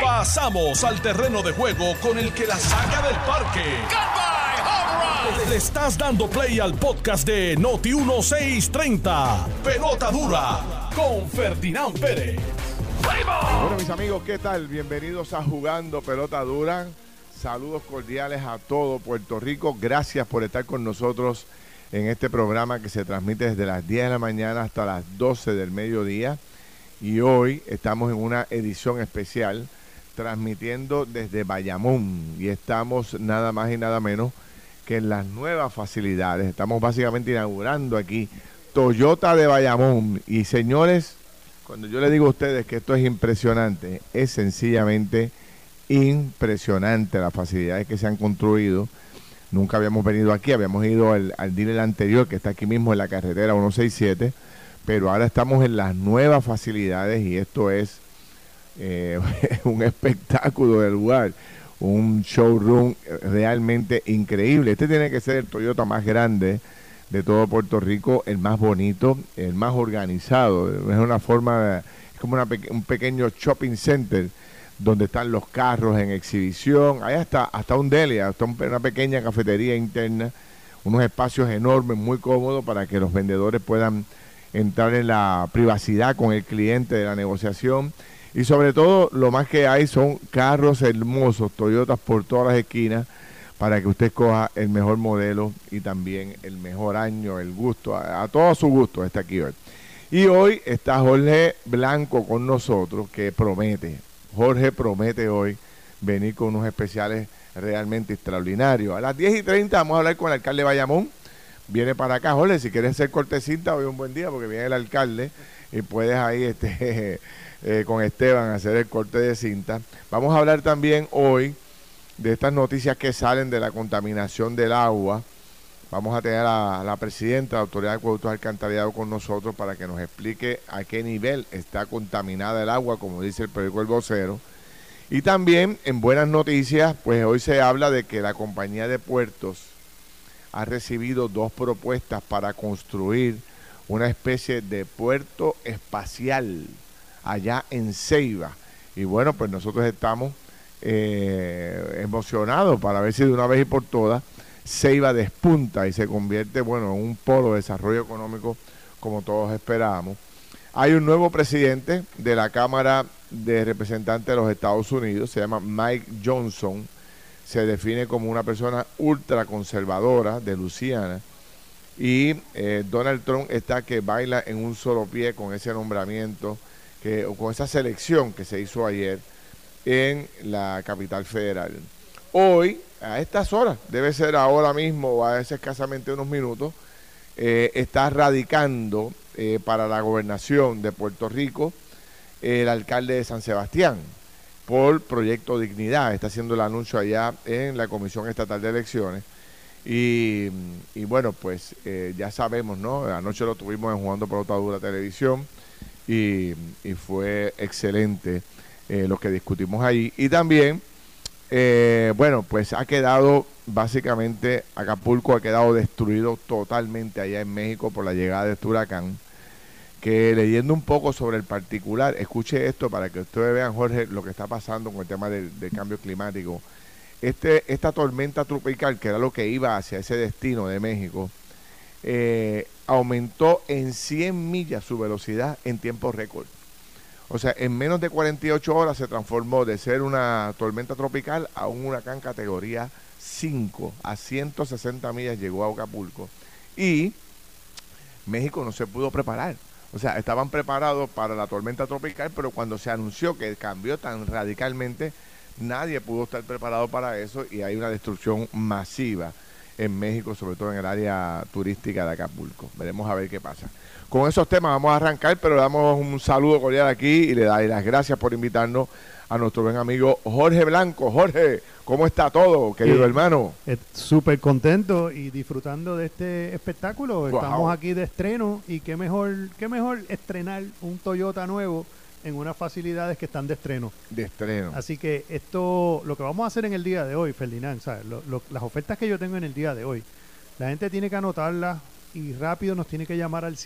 Pasamos al terreno de juego con el que la saca del parque. Le estás dando play al podcast de Noti 1630. Pelota dura con Ferdinand Pérez. Bueno, mis amigos, ¿qué tal? Bienvenidos a Jugando Pelota Dura. Saludos cordiales a todo Puerto Rico. Gracias por estar con nosotros en este programa que se transmite desde las 10 de la mañana hasta las 12 del mediodía. Y hoy estamos en una edición especial transmitiendo desde Bayamón y estamos nada más y nada menos que en las nuevas facilidades. Estamos básicamente inaugurando aquí Toyota de Bayamón. Y señores, cuando yo le digo a ustedes que esto es impresionante, es sencillamente impresionante las facilidades que se han construido. Nunca habíamos venido aquí, habíamos ido al, al dealer anterior que está aquí mismo en la carretera 167, pero ahora estamos en las nuevas facilidades y esto es eh, un espectáculo del lugar, un showroom realmente increíble. Este tiene que ser el Toyota más grande de todo Puerto Rico, el más bonito, el más organizado. Es una forma, es como una un pequeño shopping center donde están los carros en exhibición. Ahí hasta, hasta un deli, hasta una pequeña cafetería interna, unos espacios enormes, muy cómodos para que los vendedores puedan entrar en la privacidad con el cliente de la negociación. Y sobre todo, lo más que hay son carros hermosos, Toyotas por todas las esquinas, para que usted coja el mejor modelo y también el mejor año, el gusto, a, todo su gusto está aquí hoy. Y hoy está Jorge Blanco con nosotros, que promete, Jorge promete hoy venir con unos especiales realmente extraordinarios. A las 10 y 30 vamos a hablar con el alcalde Bayamón. Viene para acá, Jorge, si quieres hacer cortecita, hoy un buen día porque viene el alcalde y puedes ahí este, eh, con Esteban hacer el corte de cinta. Vamos a hablar también hoy de estas noticias que salen de la contaminación del agua. Vamos a tener a la presidenta de la Autoridad de Acueductos Alcantarillado con nosotros para que nos explique a qué nivel está contaminada el agua, como dice el periódico El Vocero. Y también, en buenas noticias, pues hoy se habla de que la compañía de puertos ha recibido dos propuestas para construir una especie de puerto espacial allá en Ceiba. Y bueno, pues nosotros estamos eh, emocionados para ver si de una vez y por todas Ceiba despunta y se convierte, bueno, en un polo de desarrollo económico como todos esperábamos. Hay un nuevo presidente de la Cámara de Representantes de los Estados Unidos, se llama Mike Johnson, se define como una persona ultraconservadora de Luisiana y eh, Donald Trump está que baila en un solo pie con ese nombramiento, que, con esa selección que se hizo ayer en la capital federal. Hoy, a estas horas, debe ser ahora mismo o a veces escasamente unos minutos, eh, está radicando eh, para la gobernación de Puerto Rico el alcalde de San Sebastián por Proyecto Dignidad. Está haciendo el anuncio allá en la Comisión Estatal de Elecciones. Y, y bueno, pues eh, ya sabemos, ¿no? Anoche lo tuvimos en Jugando Pelota Dura Televisión y, y fue excelente eh, lo que discutimos ahí. Y también, eh, bueno, pues ha quedado básicamente, Acapulco ha quedado destruido totalmente allá en México por la llegada de este huracán. Que leyendo un poco sobre el particular, escuche esto para que ustedes vean, Jorge, lo que está pasando con el tema del, cambio climático. Este, esta tormenta tropical, que era lo que iba hacia ese destino de México, eh, aumentó en 100 millas su velocidad en tiempo récord. O sea, en menos de 48 horas se transformó de ser una tormenta tropical a un huracán categoría 5. A 160 millas llegó a Acapulco. Y México no se pudo preparar. O sea, estaban preparados para la tormenta tropical, pero cuando se anunció que cambió tan radicalmente, nadie pudo estar preparado para eso y hay una destrucción masiva en México, sobre todo en el área turística de Acapulco. Veremos a ver qué pasa. Con esos temas vamos a arrancar, pero le damos un saludo cordial aquí y le doy las gracias por invitarnos a nuestro buen amigo Jorge Blanco. Jorge, ¿cómo está todo, querido Eh, hermano? Eh, Súper contento y disfrutando de este espectáculo. Wow. Estamos aquí de estreno y qué mejor, qué mejor estrenar un Toyota nuevo en unas facilidades que están de estreno. De estreno. Así que esto, lo que vamos a hacer en el día de hoy, Ferdinand, ¿sabes? Lo- lo- las ofertas que yo tengo en el día de hoy, la gente tiene que anotarlas y rápido nos tiene que llamar al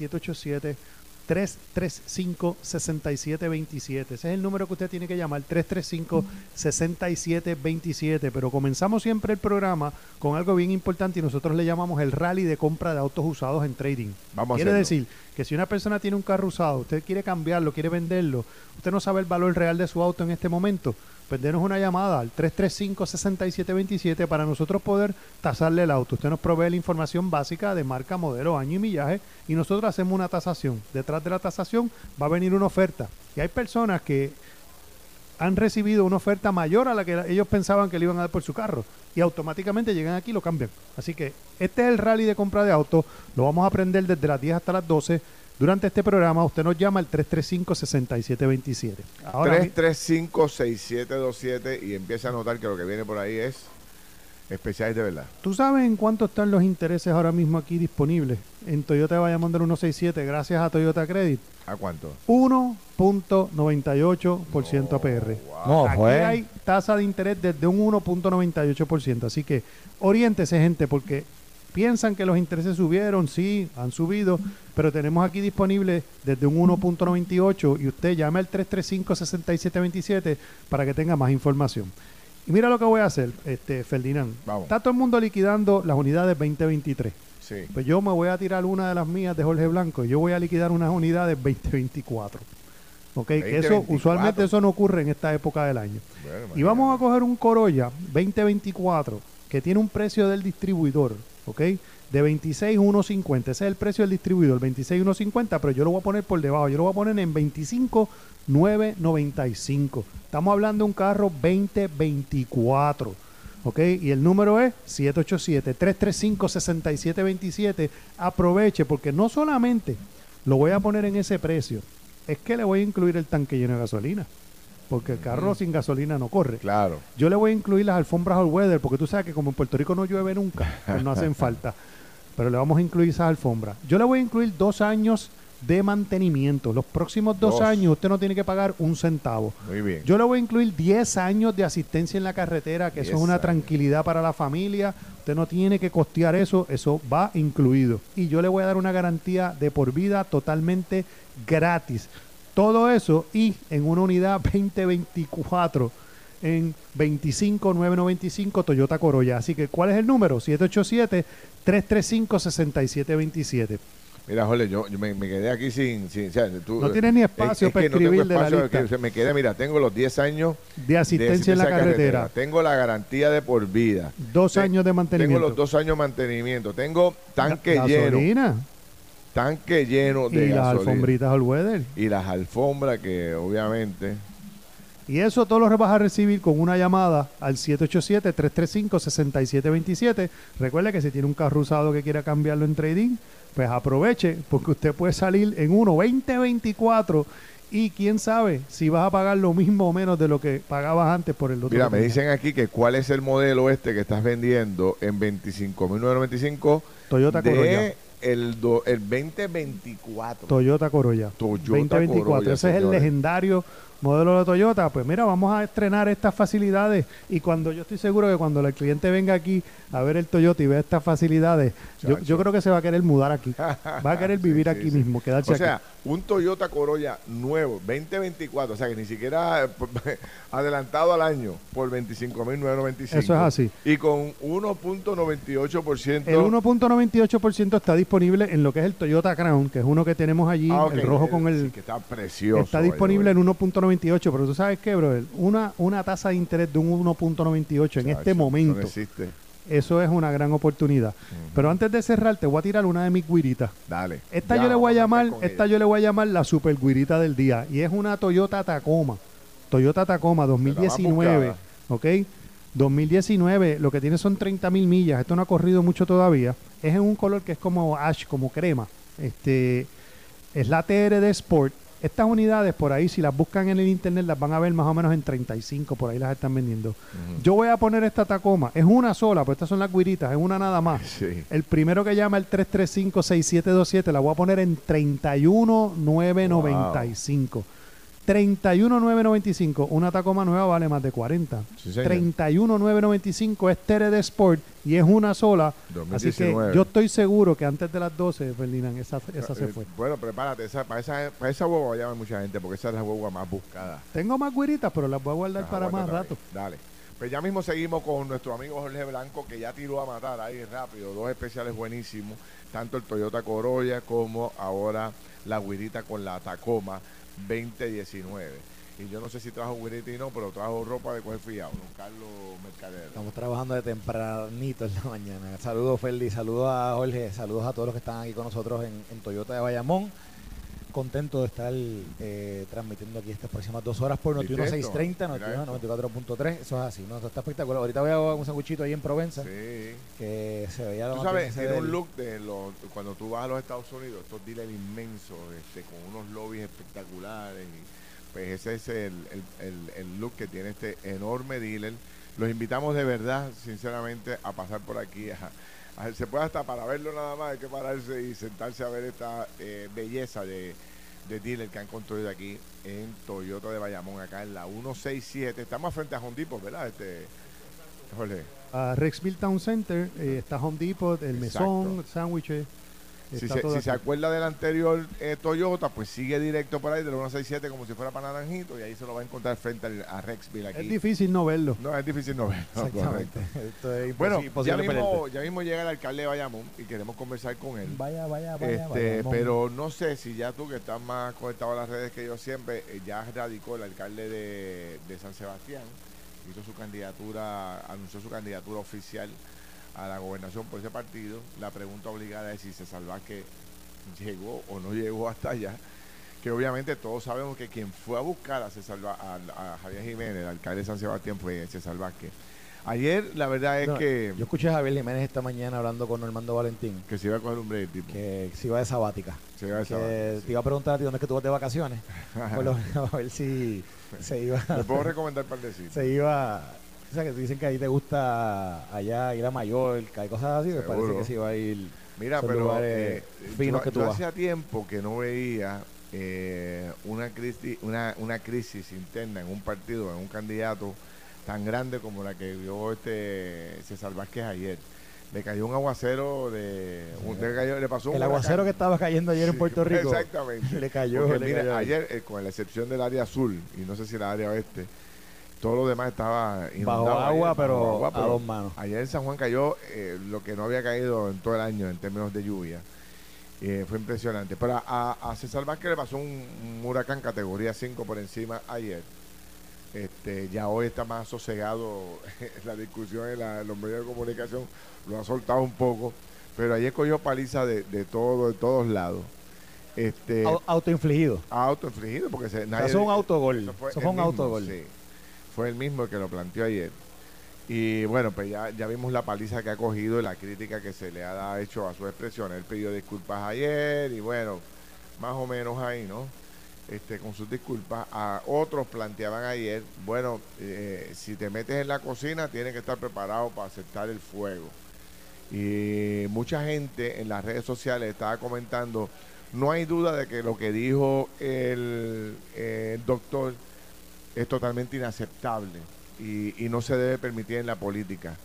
335-6727. Ese es el número que usted tiene que llamar, 335-6727. Pero comenzamos siempre el programa con algo bien importante y nosotros le llamamos el rally de compra de autos usados en trading. Vamos a Quiere hacerlo. decir que si una persona tiene un carro usado, usted quiere cambiarlo, quiere venderlo, usted no sabe el valor real de su auto en este momento, pues una llamada al 335-6727 para nosotros poder tasarle el auto. Usted nos provee la información básica de marca, modelo, año y millaje y nosotros hacemos una tasación. Detrás de la tasación va a venir una oferta. Y hay personas que han recibido una oferta mayor a la que ellos pensaban que le iban a dar por su carro y automáticamente llegan aquí y lo cambian. Así que este es el rally de compra de autos, lo vamos a aprender desde las 10 hasta las 12. Durante este programa usted nos llama al 335-6727. Ahora, mi- 335-6727 y empieza a notar que lo que viene por ahí es especiales de verdad. ¿tú sabes en cuánto están los intereses ahora mismo aquí disponibles en Toyota Bayamón del 167 gracias a Toyota Credit? ¿A cuánto? 1.98% APR. No, Aquí fue. hay tasa de interés desde un 1.98%. Así que oriéntese, gente, porque piensan que los intereses subieron, sí, han subido, pero tenemos aquí disponible desde un 1.98 y usted llame al 335-6727 para que tenga más información. Y mira lo que voy a hacer, este Ferdinand. Vamos. Está todo el mundo liquidando las unidades 2023. Sí. Pues yo me voy a tirar una de las mías de Jorge Blanco y yo voy a liquidar unas unidades 2024. Ok, que eso 2024. usualmente eso no ocurre en esta época del año. Bueno, Y vamos a coger un Corolla 2024 que tiene un precio del distribuidor, ¿ok? De 26.150. Ese es el precio del distribuidor, 26.150, pero yo lo voy a poner por debajo. Yo lo voy a poner en 25.995. Estamos hablando de un carro 2024. ¿Ok? Y el número es 787-335-6727. Aproveche porque no solamente lo voy a poner en ese precio, es que le voy a incluir el tanque lleno de gasolina. Porque el carro sin gasolina no corre. Claro. Yo le voy a incluir las alfombras all weather, porque tú sabes que como en Puerto Rico no llueve nunca, pues no hacen falta. Pero le vamos a incluir esas alfombras. Yo le voy a incluir dos años de mantenimiento. Los próximos dos, Dos. años usted no tiene que pagar un centavo. Muy bien. Yo le voy a incluir 10 años de asistencia en la carretera, que eso 10 es una años. tranquilidad para la familia. Usted no tiene que costear eso, eso va incluido. Y yo le voy a dar una garantía de por vida totalmente gratis. Todo eso y en una unidad 2024 en 25,995 Toyota Corolla. Así que, ¿cuál es el número? 787-335-6727. Mira, Jorge, yo, yo me, me quedé aquí sin... sin o sea, tú- No tienes ni espacio es- es para que no tengo escribir de la espacio, lista. que me quedé, mira, tengo los 10 años De asistencia en la carretera. Tengo la garantía de por vida. Dos Te- años de mantenimiento. Tengo los dos años de mantenimiento. Tengo tanque Ga- lleno. Tanque lleno de y las alfombritas all weather. Y las alfombras que obviamente... Y eso todo lo vas a recibir con una llamada al 787-335-6727. Recuerde que si tiene un carro usado que quiera cambiarlo en trading, pues aproveche porque usted puede salir en uno 2024 y quién sabe si vas a pagar lo mismo o menos de lo que pagabas antes por el otro. Mira, me dicen aquí que cuál es el modelo este que estás vendiendo en 25.995 Toyota de Corolla. El, do- el 2024. Toyota Corolla. Toyota 2024. Corolla, Ese es el señores. legendario modelo de Toyota. Pues mira, vamos a estrenar estas facilidades. Y cuando yo estoy seguro que cuando el cliente venga aquí a ver el Toyota y vea estas facilidades, yo, creo que se va a querer mudar aquí. Va a querer vivir sí, aquí sí. mismo, quedarse O aquí. sea, un Toyota Corolla nuevo, 2024, o sea que ni siquiera eh, adelantado al año por 25.995. Eso es así. Y con 1.98%. El 1.98% está disponible en lo que es el Toyota Crown, que es uno que tenemos allí, Ah, el rojo con sí, el... que está precioso. Está disponible en 1.98, pero tú sabes qué, brother, una, una tasa de interés de un 1.98 en este momento. No existe. Eso es una gran oportunidad. Pero antes de cerrar, te voy a tirar una de mis guiritas. Dale. Esta Ya, yo le voy a llamar, esta ella. yo le voy a llamar la super guirita del día. Y es una Toyota Tacoma. Toyota Tacoma 2019. buscada. ¿Ok? 2019, lo que tiene son 30 mil millas. Esto no ha corrido mucho todavía. Es en un color que es como ash, como crema. Este es la TRD Sport. Estas unidades por ahí, si las buscan en el internet, las van a ver más o menos en 35, por ahí las están vendiendo. Yo voy a poner esta Tacoma, es una sola, pues estas son las guiritas, es una nada más. Sí. El primero que llama el 335-6727 la voy a poner en 31,995. 31,995. Una Tacoma nueva vale más de 40. Sí, señor. 31,995 es TRD Sport y es una sola. Así que 2019. yo estoy seguro que antes de las 12, Ferdinand, esa, esa se Eh, fue. Bueno, prepárate, esa, para, esa, para esa huevo va a llamar mucha gente porque esa es la huevo más buscada. Tengo más güeritas, pero las voy a guardar Ajá, para más rato. Dale. Pues ya mismo seguimos con nuestro amigo Jorge Blanco, que ya tiró a matar ahí rápido. Dos especiales buenísimos. Tanto el Toyota Corolla como ahora la guirita con la Tacoma 2019. Y yo no sé si trajo guirita y no, pero trajo ropa de coger fiado. Don Carlos Mercader. Estamos trabajando de tempranito en la mañana. Saludos, Ferdi, saludos a Jorge, saludos a todos los que están aquí con nosotros en, en Toyota de Bayamón. Contento de estar eh, transmitiendo aquí estas próximas dos horas por Noti ¿Viste 1630, esto? Mira Noti 94.3. Eso es así, ¿no? Eso está espectacular. Ahorita voy a un sanguchito ahí en Provenza Sí. que se veía lo Tú sabes, tiene un look de los, cuando tú vas a los Estados Unidos, estos dealers inmensos, este, con unos lobbies espectaculares. Y, pues ese es el, el- el- el look que tiene este enorme dealer. Los invitamos de verdad, sinceramente, a pasar por aquí. a- se puede hasta para verlo nada más, hay que pararse y sentarse a ver esta eh, belleza de, de dealer que han construido aquí en Toyota de Bayamón, acá en la 167. Estamos frente a Home Depot, ¿verdad? Este, Jorge. A Rexville Town Center eh, está Home Depot, el Exacto. mesón, sándwiches. Si, se, si acuerda del anterior eh, Toyota, pues sigue directo por ahí de la 167 como si fuera para Naranjito y ahí se lo va a encontrar frente al- a Rexville aquí. Es difícil no verlo. No, es difícil no verlo. Exactamente. Esto es Bueno, ya mismo, ya mismo llega el alcalde de Bayamón y queremos conversar con él. Vaya, vaya, vaya. Este, Bayamón. pero no sé si ya tú que estás más conectado a las redes que yo siempre, eh, ya radicó el alcalde de, de San Sebastián, hizo su candidatura, anunció su candidatura oficial a la gobernación por ese partido. La pregunta obligada es si César Vázquez llegó o no llegó hasta allá. Que obviamente todos sabemos que quien fue a buscar a, César, a, a Javier Jiménez, el alcalde de San Sebastián, fue César Vázquez. Ayer la verdad es No, que, Yo escuché a Javier Jiménez esta mañana hablando con Normando Valentín, que se iba a coger un break, tipo. que se iba de sabática. Se iba de sabática, te iba a preguntar a ti dónde es que tú vas de vacaciones. Por lo menos a ver si se iba. Puedo recomendar se iba. Que tú dicen que ahí te gusta allá ir a Mallorca y cosas así. Me parece que se iba a ir. Mira, pero lugares eh, finos yo, que tú yo hacía tiempo que no veía eh, una, crisis, una, una crisis interna en un partido, en un candidato tan grande como la que vio este César Vázquez ayer. Le cayó un aguacero de... un- le, cayó- le pasó un El aguacero que estaba cayendo ayer en Sí, Puerto Rico. Exactamente. Le cayó, le mira, cayó. ayer, eh, con la excepción del área azul, y no sé si el área oeste, todo lo demás estaba inundado Bajo ayer, agua, bajo pero a dos manos. Ayer en San Juan cayó eh, lo que no había caído en todo el año en términos de lluvia. Eh, fue impresionante. Pero a, a- César Vázquez le pasó un, un huracán categoría 5 por encima ayer. Este, ya hoy está más sosegado la discusión en, la- en los medios de comunicación, lo ha soltado un poco, pero ayer cogió paliza de, de todo, de todos lados. Este, Au- Autoinfligido. autoinfligido porque se, O sea, nadie- eso es un autogol. eso fue Eso el fue un mismo, autogol. sí. Fue el mismo que lo planteó ayer. Y bueno, pues ya, ya vimos la paliza que ha cogido y la crítica que se le ha hecho a su expresión. Él pidió disculpas ayer y bueno, más o menos ahí, ¿no? Este, con sus disculpas. A otros planteaban ayer, bueno, eh, si te metes en la cocina, tienes que estar preparado para aceptar el fuego. Y mucha gente en las redes sociales estaba comentando, no hay duda de que lo que dijo el, el doctor es totalmente inaceptable y, y no se debe permitir en la política.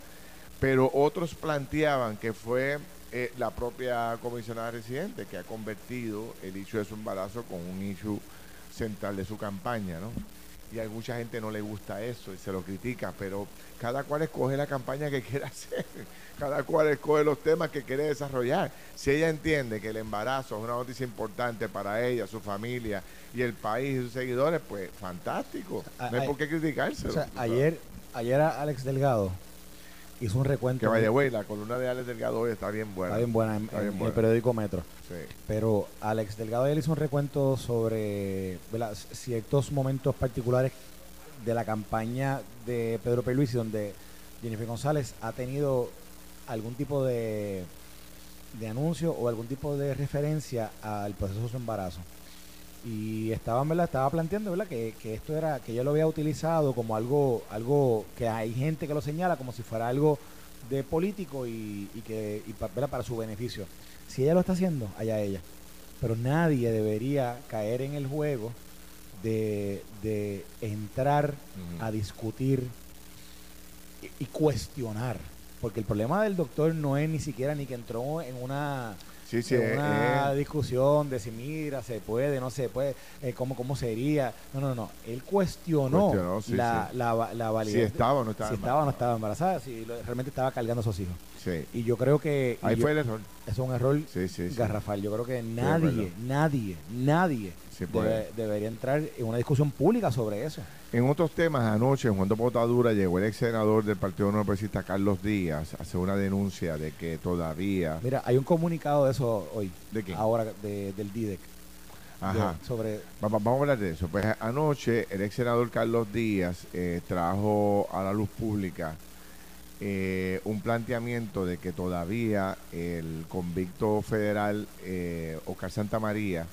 Pero otros planteaban que fue eh, la propia comisionada residente que ha convertido el issue de su embarazo con un issue central de su campaña, ¿no? Y a mucha gente no le gusta eso y se lo critica, pero cada cual escoge la campaña que quiere hacer, cada cual escoge los temas que quiere desarrollar. Si ella entiende que el embarazo es una noticia importante para ella, su familia y el país y sus seguidores, pues fantástico. No hay a- por qué criticárselo. O sea, ayer, ayer a Alex Delgado hizo un recuento. Que vaya, güey, la columna de Alex Delgado hoy está bien buena. Está bien buena en, Está en bien buena. el periódico Metro. Sí. Pero Alex Delgado él hizo un recuento sobre ¿verdad? ciertos momentos particulares de la campaña de Pedro Pierluisi donde Jennifer González ha tenido algún tipo de, de anuncio o algún tipo de referencia al proceso de su embarazo. Y estaba, ¿verdad? estaba planteando ¿verdad? Que, que esto era, que ella lo había utilizado como algo, algo que hay gente que lo señala como si fuera algo de político y, y que y para su beneficio. Si ella lo está haciendo, allá ella. Pero nadie debería caer en el juego de, de entrar a discutir y, y cuestionar. Porque el problema del doctor no es ni siquiera ni que entró en una, Sí, sí, en eh, una eh, discusión de si mira, se puede, no se puede, eh, cómo, cómo sería. No, no, no. Él cuestionó, Cuestionó, sí, la, la, va- la si validez. estaba o no estaba. si estaba o no estaba embarazada, si lo- realmente estaba cargando a sus hijos. Sí. Y yo creo que Ahí yo- fue el error. eso es un error garrafal. Yo creo que nadie, nadie, nadie Sí, pues. debe- debería entrar en una discusión pública sobre eso. En otros temas, anoche en Juan de Potadura llegó el ex senador del Partido No Progresista Carlos Díaz a hacer una denuncia de que todavía. Mira, hay un comunicado de eso hoy, ¿De qué? ahora de- del DIDEC, Ajá. de- sobre Va- va- Vamos a hablar de eso. Pues anoche el ex senador Carlos Díaz eh, trajo a la luz pública eh, un planteamiento de que todavía el convicto federal eh, Oscar Santamaría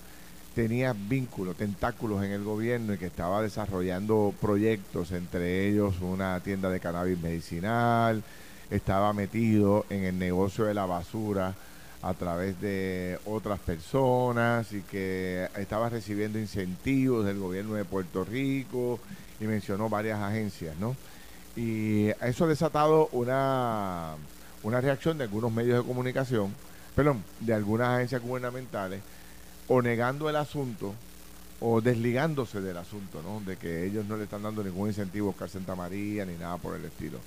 tenía vínculos, tentáculos en el gobierno y que estaba desarrollando proyectos, entre ellos una tienda de cannabis medicinal, estaba metido en el negocio de la basura a través de otras personas y que estaba recibiendo incentivos del gobierno de Puerto Rico y mencionó varias agencias, ¿no? Y eso ha desatado una, una reacción de algunos medios de comunicación, perdón, de algunas agencias gubernamentales, o negando el asunto o desligándose del asunto, ¿no? De que ellos no le están dando ningún incentivo a Oscar Santa María ni nada por el estilo.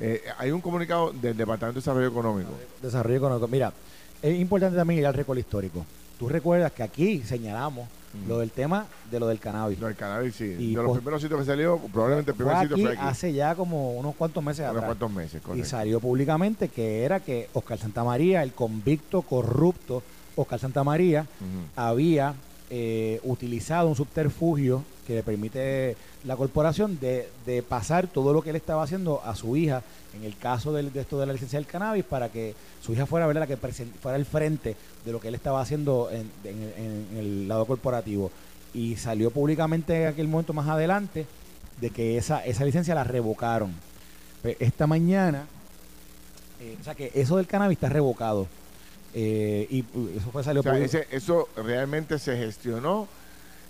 Eh, hay un comunicado del Departamento de Desarrollo Económico. desarrollo económico. Mira, es importante también ir al récord histórico. Tú recuerdas que aquí señalamos lo del tema de lo del cannabis. No, el cannabis sí. Y de los pos- primeros sitios que salió, probablemente el fue primer sitio aquí fue aquí. hace ya como unos cuantos meses unos atrás. cuantos meses, Y salió públicamente que era que Oscar Santamaría, el convicto corrupto Oscar Santamaría, había eh, utilizado un subterfugio que le permite la corporación de, de pasar todo lo que él estaba haciendo a su hija, en el caso del- de esto de la licencia del cannabis, para que su hija fuera ¿verdad? la que fuera el frente de lo que él estaba haciendo en, en- en- en el lado corporativo. Y salió públicamente en aquel momento más adelante de que esa, esa licencia la revocaron. Pues, esta mañana, eh, o sea que eso del cannabis está revocado. Eh, y uh, eso fue salió O sea, ese- eso realmente se gestionó,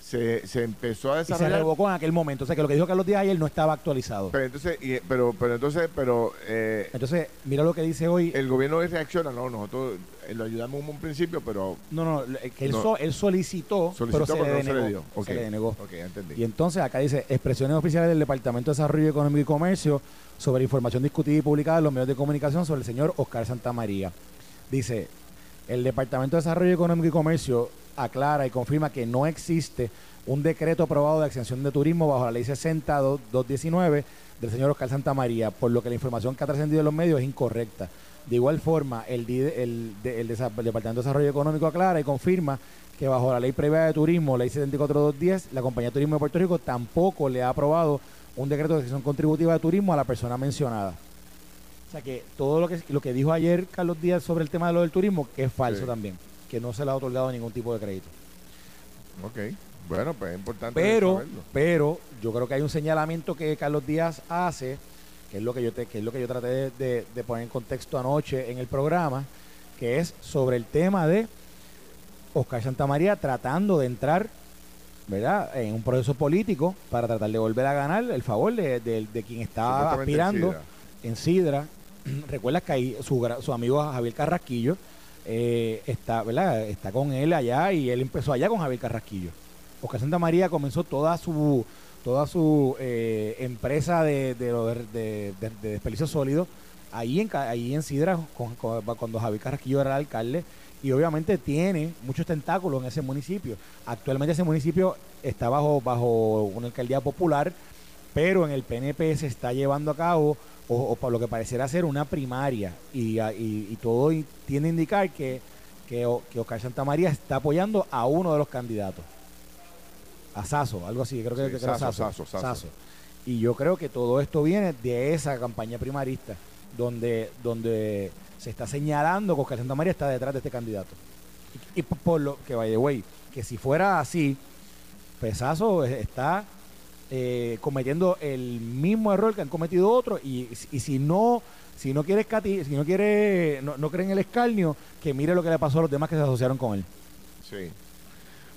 se, se empezó a y se desarrollar. revocó en aquel momento. O sea que lo que dijo Carlos Díaz ayer no estaba actualizado. Pero entonces, y- pero, pero entonces, pero eh, Entonces, mira lo que dice hoy. el gobierno hoy reacciona, no, nosotros eh, lo ayudamos en un principio, pero no, no, que él, No. so- él solicitó, solicitó, pero se, pero le no se le dio. Se le denegó. Ok, ya entendí. Y entonces acá dice expresiones oficiales del Departamento de Desarrollo Económico y Comercio sobre información discutida y publicada en los medios de comunicación sobre el señor Oscar Santamaría. Dice, el Departamento de Desarrollo Económico y Comercio aclara y confirma que no existe un decreto aprobado de exención de turismo bajo la ley 60-219 del señor Oscar Santamaría, por lo que la información que ha trascendido en los medios es incorrecta. De igual forma, el, el Departamento de Desarrollo Económico aclara y confirma que bajo la ley previa de turismo, ley 74210, la Compañía de Turismo de Puerto Rico tampoco le ha aprobado un decreto de exención contributiva de turismo a la persona mencionada. O sea que todo lo que, lo que dijo ayer Carlos Díaz sobre el tema de lo del turismo, que es falso Sí. también, que no se le ha otorgado ningún tipo de crédito. Ok, bueno, pues es importante Pero, saberlo. pero yo creo que hay un señalamiento que Carlos Díaz hace, que es lo que yo te, que es lo que yo traté de, de- de poner en contexto anoche en el programa, que es sobre el tema de Oscar Santamaría tratando de entrar, ¿verdad?, en un proceso político para tratar de volver a ganar el favor de, de- de quien estaba Supuestamente aspirando en Sidra. Recuerdas que ahí su, amigo Javier Carrasquillo eh, está, ¿verdad? está con él allá y él empezó allá con Javier Carrasquillo. Oscar Santa María comenzó toda su toda su eh, empresa de, de, de, de- ahí en, ahí en Sidra cuando Javier Carrasquillo era el alcalde y obviamente tiene muchos tentáculos en ese municipio. Actualmente ese municipio está bajo, bajo una alcaldía popular, pero en el PNP se está llevando a cabo, o, o por lo que pareciera ser, una primaria. Y, a- y- y todo tiende a indicar que, que, que Oscar Santamaría está apoyando a uno de los candidatos. A Saso, algo así, creo que, Sí, que Sasso, Sasso, Sasso, Sasso. Sasso. Y yo creo que todo esto viene de esa campaña primarista, donde, donde se está señalando que Oscar Santamaría está detrás de este candidato. Y, y por lo que, by the way, que si fuera así, Pesazo está eh, cometiendo el mismo error que han cometido otros y, y si no si no quiere escati- si no quiere no, no cree en el escarnio que mire lo que le pasó a los demás que se asociaron con él Sí.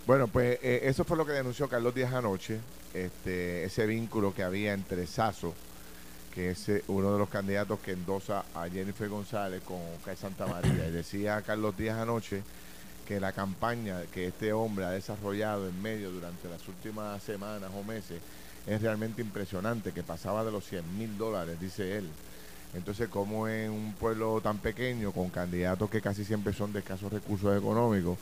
Bueno, pues eh, eso fue lo que denunció Carlos Díaz anoche, este, ese vínculo que había entre Sazo, que es eh, uno de los candidatos que endosa a Jennifer González con Oscar Santa María. Y decía Carlos Díaz anoche que la campaña que este hombre ha desarrollado en medio durante las últimas semanas o meses es realmente impresionante, que pasaba de los 100 mil dólares, dice él. Entonces, como en un pueblo tan pequeño, con candidatos que casi siempre son de escasos recursos económicos,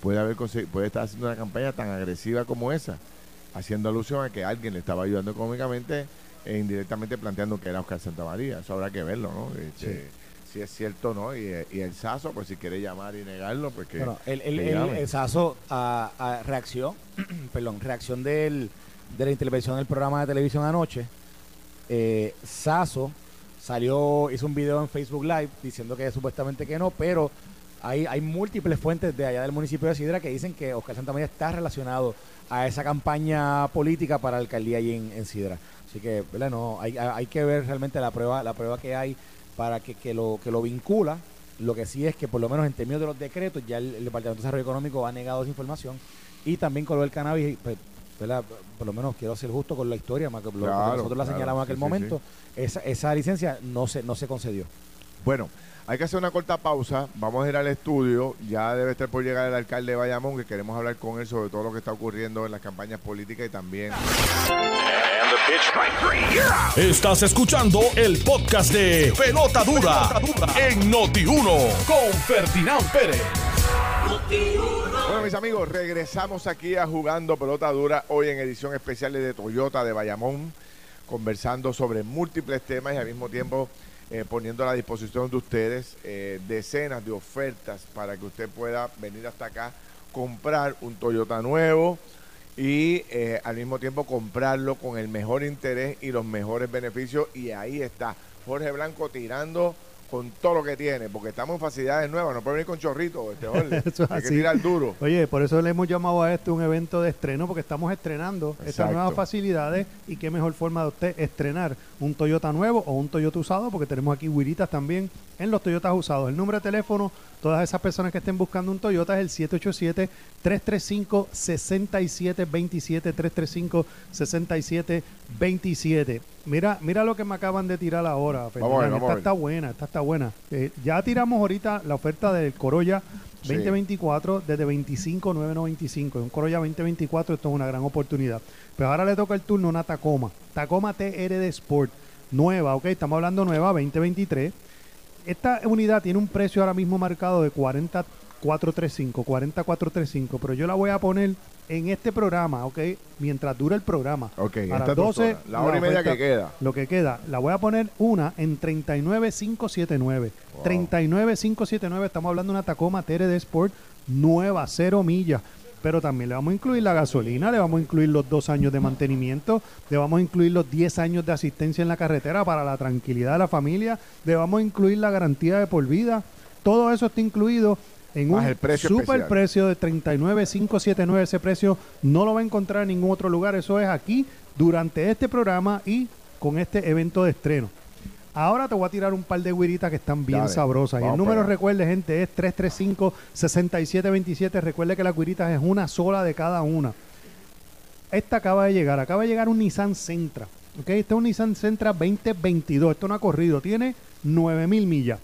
puede, haber puede estar haciendo una campaña tan agresiva como esa, haciendo alusión a que alguien le estaba ayudando económicamente e indirectamente planteando que era Oscar Santa María. Eso habrá que verlo, ¿no? Este, si es cierto o no. Y, el Saso, pues si quiere llamar y negarlo, pues que. Bueno, el, el, Saso, a, reacción, perdón, reacción del, de la intervención del programa de televisión anoche, eh, Saso salió, hizo un video en Facebook Live diciendo que supuestamente que no, pero hay, hay múltiples fuentes de allá del municipio de Sidra que dicen que Oscar Santamaría está relacionado a esa campaña política para la alcaldía allí en, Sidra. Así que, ¿verdad? No, hay, hay que ver realmente la prueba, la prueba que hay para que, que, lo, que lo vincula. Lo que sí es que, por lo menos en términos de los decretos, ya el, Departamento de Desarrollo Económico ha negado esa información. Y también con lo del cannabis, pues, por lo menos quiero ser justo con la historia, más que lo, nosotros la señalamos en aquel momento, Esa, esa licencia no se, no se concedió. Bueno, hay que hacer una corta pausa. Vamos a ir al estudio. Ya debe estar por llegar el alcalde de Bayamón, que queremos hablar con él sobre todo lo que está ocurriendo en las campañas políticas y también. Estás escuchando el podcast de Pelota Dura, en Noti1 con Ferdinand Pérez. Bueno, mis amigos, regresamos aquí a Jugando Pelota Dura hoy en edición especial de Toyota de Bayamón, conversando sobre múltiples temas y al mismo tiempo eh, poniendo a la disposición de ustedes eh, decenas de ofertas para que usted pueda venir hasta acá, comprar un Toyota nuevo y eh, al mismo tiempo comprarlo con el mejor interés y los mejores beneficios. Y ahí está Jorge Blanco tirando con todo lo que tiene, porque estamos en facilidades nuevas, no puede venir con chorrito, este Hay que tirar duro. Oye, por eso le hemos llamado a esto un evento de estreno, porque estamos estrenando estas nuevas facilidades y qué mejor forma de usted estrenar un Toyota nuevo o un Toyota usado, porque tenemos aquí Wiritas también en los Toyotas usados. El número de teléfono, todas esas personas que estén buscando un Toyota es el 787-335-6727, 335-6727. Mira, mira lo que me acaban de tirar ahora, esta está buena, esta está buena. Eh, ya tiramos ahorita la oferta del Corolla 2024 desde 25,995. Un Corolla 2024, esto es una gran oportunidad. Pero ahora le toca el turno a una Tacoma. Tacoma TRD Sport, nueva, ok, estamos hablando nueva, 2023 esta unidad tiene un precio ahora mismo marcado de 4435, 4435, pero yo la voy a poner en este programa, ¿ok? Mientras dura el programa. Ok, a las 12, la hora y media que queda. Lo que queda, la voy a poner una en 39579. 39579, estamos hablando de una Tacoma TRD Sport nueva, cero millas pero también le vamos a incluir la gasolina, le vamos a incluir los dos años de mantenimiento, le vamos a incluir los 10 años de asistencia en la carretera para la tranquilidad de la familia, le vamos a incluir la garantía de por vida. Todo eso está incluido en un super precio de 39.579. Ese precio no lo va a encontrar en ningún otro lugar. Eso es aquí durante este programa y con este evento de estreno. Ahora te voy a tirar un par de guiritas que están bien sabrosas. y el número, recuerde, gente, es 335-6727. Recuerde que las guiritas es una sola de cada una. Esta acaba de llegar. Acaba de llegar un Nissan Sentra. ¿ok? Este es un Nissan Sentra 2022. Esto no ha corrido. Tiene 9000 millas.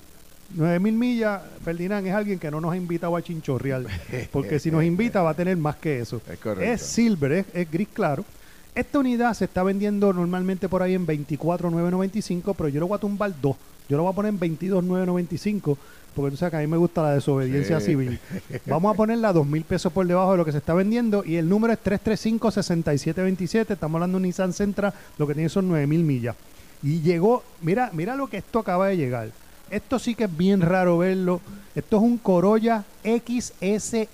9000 millas, Ferdinand, es alguien que no nos ha invitado a Chinchorreal. Porque si nos invita va a tener más que eso. Es, es silver, es gris claro. Esta unidad se está vendiendo normalmente por ahí en 24,995, pero yo lo voy a tumbar dos. Yo lo voy a poner en 22,995, porque tú sabes que a mí me gusta la desobediencia civil. Vamos a ponerla a 2 mil pesos por debajo de lo que se está vendiendo y el número es 335-6727. Estamos hablando de un Nissan Sentra, lo que tiene son 9 mil millas. Y llegó, mira, mira lo que esto acaba de llegar. Esto sí que es bien raro verlo. Esto es un Corolla XSE,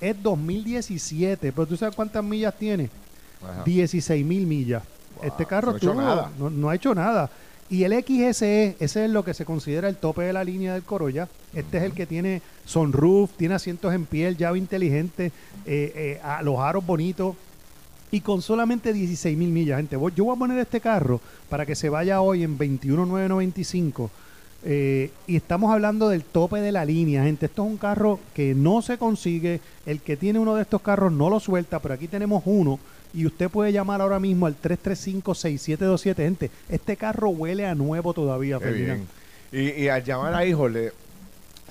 es 2017, pero tú sabes cuántas millas tiene. 16 mil millas. este carro no, no, ha hecho nada. Y el XSE, ese es lo que se considera el tope de la línea del Corolla. Este es el que tiene sunroof, tiene asientos en piel, llave inteligente, eh, eh, los aros bonitos. Y con solamente 16 mil millas, gente. Yo voy a poner este carro para que se vaya hoy en 21,995 Eh, y estamos hablando del tope de la línea, gente. Esto es un carro que no se consigue. El que tiene uno de estos carros no lo suelta, pero aquí tenemos uno. Y usted puede llamar ahora mismo al 335-6727. Gente, este carro huele a nuevo todavía, Ferdinand. Y, y al llamar a híjole,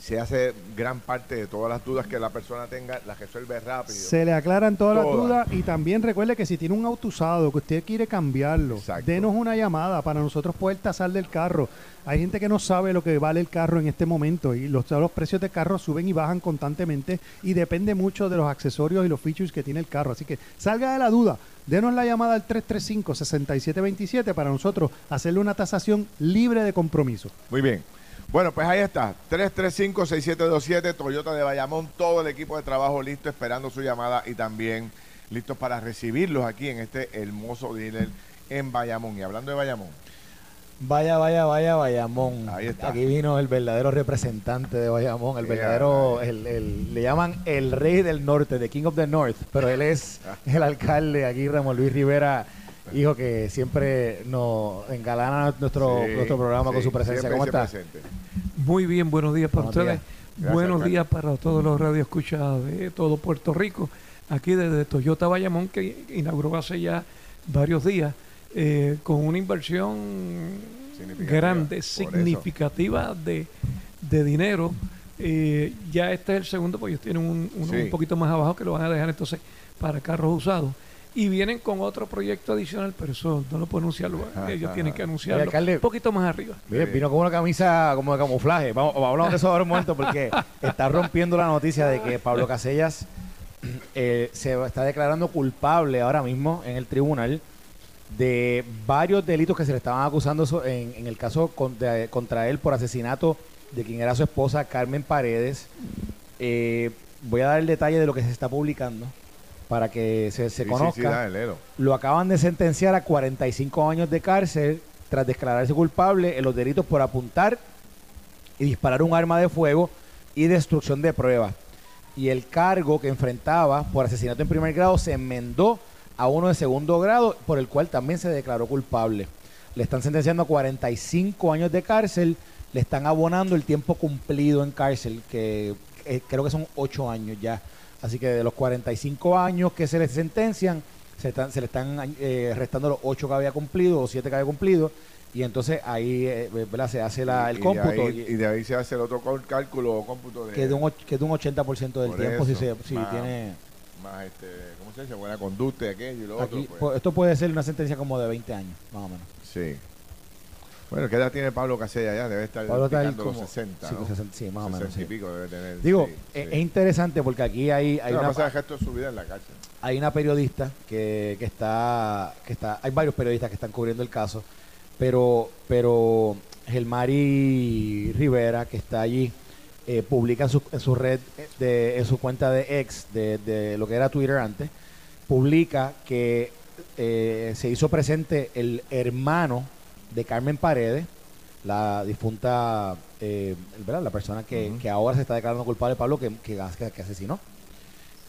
se hace gran parte de todas las dudas que la persona tenga, las resuelve rápido. Se le aclaran todas, las dudas y también recuerde que si tiene un auto usado que usted quiere cambiarlo, Exacto. denos una llamada para nosotros poder tasar del carro. Hay gente que no sabe lo que vale el carro en este momento y los, los precios de carro suben y bajan constantemente y depende mucho de los accesorios y los features que tiene el carro. Así que salga de la duda, denos la llamada al 335-6727 para nosotros hacerle una tasación libre de compromiso. Muy bien. Bueno, pues ahí está. 335-6727, Toyota de Bayamón, todo el equipo de trabajo listo esperando su llamada y también listos para recibirlos aquí en este hermoso dealer en Bayamón. Y hablando de Bayamón, Vaya, vaya, vaya, Bayamón. Ahí está. Aquí vino el verdadero representante de Bayamón, el Yeah, verdadero, el, el- le llaman el rey del norte, the king of the north, pero él es el alcalde aquí, Ramón Luis Rivera, hijo que siempre nos engalana nuestro, Sí, nuestro programa con su presencia. siempre ¿Cómo dice está? presente. Muy bien, buenos días para Buenos ustedes. días. Gracias, buenos días para todos los radioescuchas de todo Puerto Rico. Aquí desde Toyota Bayamón, que inauguró hace ya varios días, eh, con una inversión Significativa, grande, significativa de, de dinero. Eh, ya este es el segundo, pues ellos tienen un, uno Sí. un poquito más abajo que lo van a dejar entonces para carros usados. Y vienen con otro proyecto adicional, pero eso no lo puedo anunciarlo. Ajá, Ellos ajá. tienen que anunciarlo alcalde. un poquito más arriba. Mire, vino con una camisa como de camuflaje. Vamos, vamos a hablar de eso ahora un momento porque está rompiendo la noticia de que Pablo Casellas eh, se está declarando culpable ahora mismo en el tribunal de varios delitos que se le estaban acusando en, en el caso con- de- contra él por asesinato de quien era su esposa Carmen Paredes. Eh, voy a dar el detalle de lo que se está publicando para que se, se Sí, conozca sí, dale, léelo. lo acaban de sentenciar a 45 años de cárcel tras declararse culpable en los delitos por apuntar y disparar un arma de fuego y destrucción de pruebas. Y el cargo que enfrentaba por asesinato en primer grado se enmendó a uno de segundo grado, por el cual también se declaró culpable. Le están sentenciando a 45 años de cárcel, le están abonando el tiempo cumplido en cárcel, que eh, creo que son 8 años ya. Así que de los 45 años que se le sentencian, se, están- se le están eh, restando los 8 que había cumplido o 7 que había cumplido. Y entonces ahí eh, ¿verdad? se hace la- el Y- cómputo. De ahí, y- de ahí se hace el otro cálculo o cómputo de. que de un, que de un 80% del tiempo si, se, si más- tiene... Más, este, Buena conducta y aquello y lo Aquí, otro. pu- Pues. esto puede ser una sentencia como de 20 años, más o menos. Sí. Bueno, ¿qué edad tiene Pablo Casella ya? Debe estar Pablo está ahí picando los como- 60, sí, ¿no? 60, sí, más o menos, 60 y sí. pico debe tener. Digo, sí, es, interesante porque aquí hay, hay, una, pasa su vida en la cárcel. hay una periodista que, que está, que está, hay varios periodistas que están cubriendo el caso, pero, pero Gelmari Rivera, que está allí, eh, publica en su, en su red, de, en su cuenta de ex, de, de lo que era Twitter antes, publica que eh, se hizo presente el hermano de Carmen Paredes, la difunta, eh, ¿verdad? la persona que, que ahora se está declarando culpable, Pablo, que, que, que asesinó.